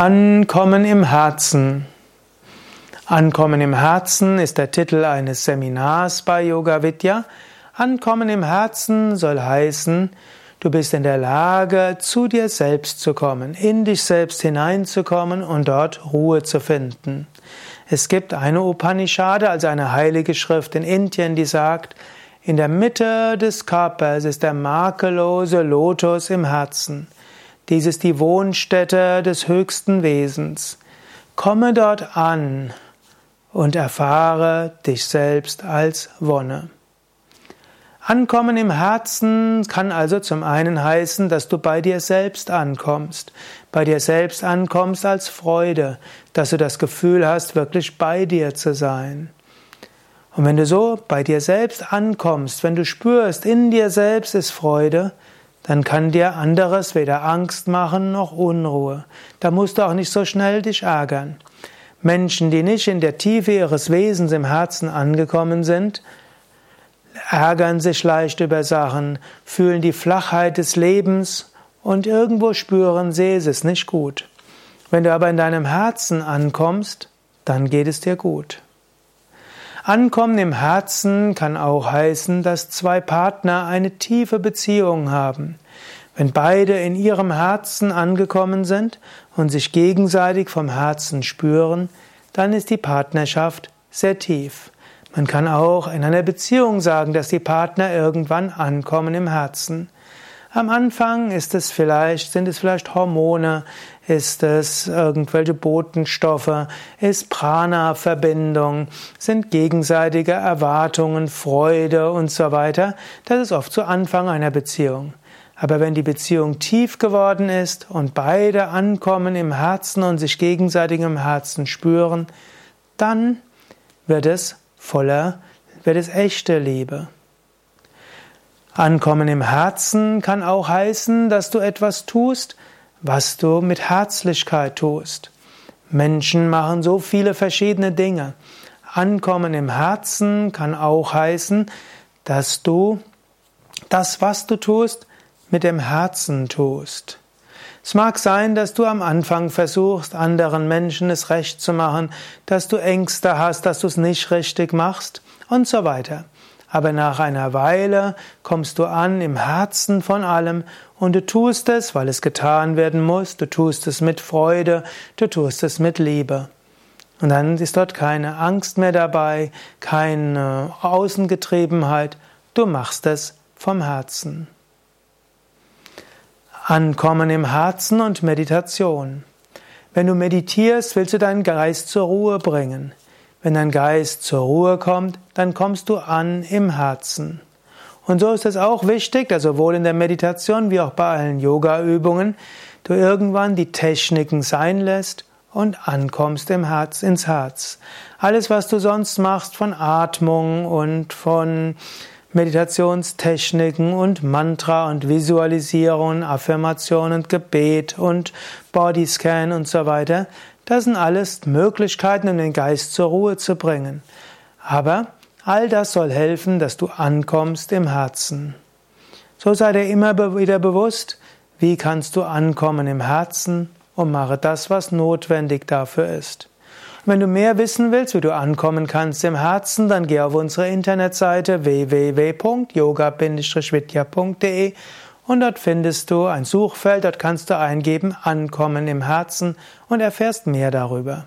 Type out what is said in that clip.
Ankommen im Herzen. Ankommen im Herzen ist der Titel eines Seminars bei Yoga Vidya. Ankommen im Herzen soll heißen, du bist in der Lage, zu dir selbst zu kommen, in dich selbst hineinzukommen und dort Ruhe zu finden. Es gibt eine Upanishade, also eine heilige Schrift in Indien, die sagt, in der Mitte des Körpers ist der makellose Lotus im Herzen. Dies ist die Wohnstätte des höchsten Wesens. Komme dort an und erfahre dich selbst als Wonne. Ankommen im Herzen kann also zum einen heißen, dass du bei dir selbst ankommst, bei dir selbst ankommst als Freude, dass du das Gefühl hast, wirklich bei dir zu sein. Und wenn du so bei dir selbst ankommst, wenn du spürst, in dir selbst ist Freude, dann kann dir anderes weder Angst machen noch Unruhe. Da musst du auch nicht so schnell dich ärgern. Menschen, die nicht in der Tiefe ihres Wesens im Herzen angekommen sind, ärgern sich leicht über Sachen, fühlen die Flachheit des Lebens und irgendwo spüren sie, es ist nicht gut. Wenn du aber in deinem Herzen ankommst, dann geht es dir gut. Ankommen im Herzen kann auch heißen, dass zwei Partner eine tiefe Beziehung haben. Wenn beide in ihrem Herzen angekommen sind und sich gegenseitig vom Herzen spüren, dann ist die Partnerschaft sehr tief. Man kann auch in einer Beziehung sagen, dass die Partner irgendwann ankommen im Herzen. Am Anfang ist es vielleicht, sind es vielleicht Hormone, ist es irgendwelche Botenstoffe, ist Prana-Verbindung, sind gegenseitige Erwartungen, Freude und so weiter. Das ist oft zu Anfang einer Beziehung. Aber wenn die Beziehung tief geworden ist und beide ankommen im Herzen und sich gegenseitig im Herzen spüren, dann wird es voller, wird es echte Liebe. Ankommen im Herzen kann auch heißen, dass du etwas tust, was du mit Herzlichkeit tust. Menschen machen so viele verschiedene Dinge. Ankommen im Herzen kann auch heißen, dass du das, was du tust, mit dem Herzen tust. Es mag sein, dass du am Anfang versuchst, anderen Menschen es recht zu machen, dass du Ängste hast, dass du es nicht richtig machst und so weiter aber nach einer Weile kommst du an im Herzen von allem und du tust es, weil es getan werden muss, du tust es mit Freude, du tust es mit Liebe. Und dann ist dort keine Angst mehr dabei, keine Außengetriebenheit, du machst es vom Herzen. Ankommen im Herzen und Meditation. Wenn du meditierst, willst du deinen Geist zur Ruhe bringen. Wenn dein Geist zur Ruhe kommt, dann kommst du an im Herzen. Und so ist es auch wichtig, dass sowohl in der Meditation wie auch bei allen Yoga-Übungen du irgendwann die Techniken sein lässt und ankommst im Herz, ins Herz. Alles, was du sonst machst von Atmung und von Meditationstechniken und Mantra und Visualisierung, Affirmation und Gebet und Bodyscan und so weiter, das sind alles Möglichkeiten, um den Geist zur Ruhe zu bringen. Aber all das soll helfen, dass du ankommst im Herzen. So sei dir immer wieder bewusst, wie kannst du ankommen im Herzen und mache das, was notwendig dafür ist. Wenn du mehr wissen willst, wie du ankommen kannst im Herzen, dann geh auf unsere Internetseite www.yoga-vidya.de und dort findest du ein Suchfeld, dort kannst du eingeben Ankommen im Herzen und erfährst mehr darüber.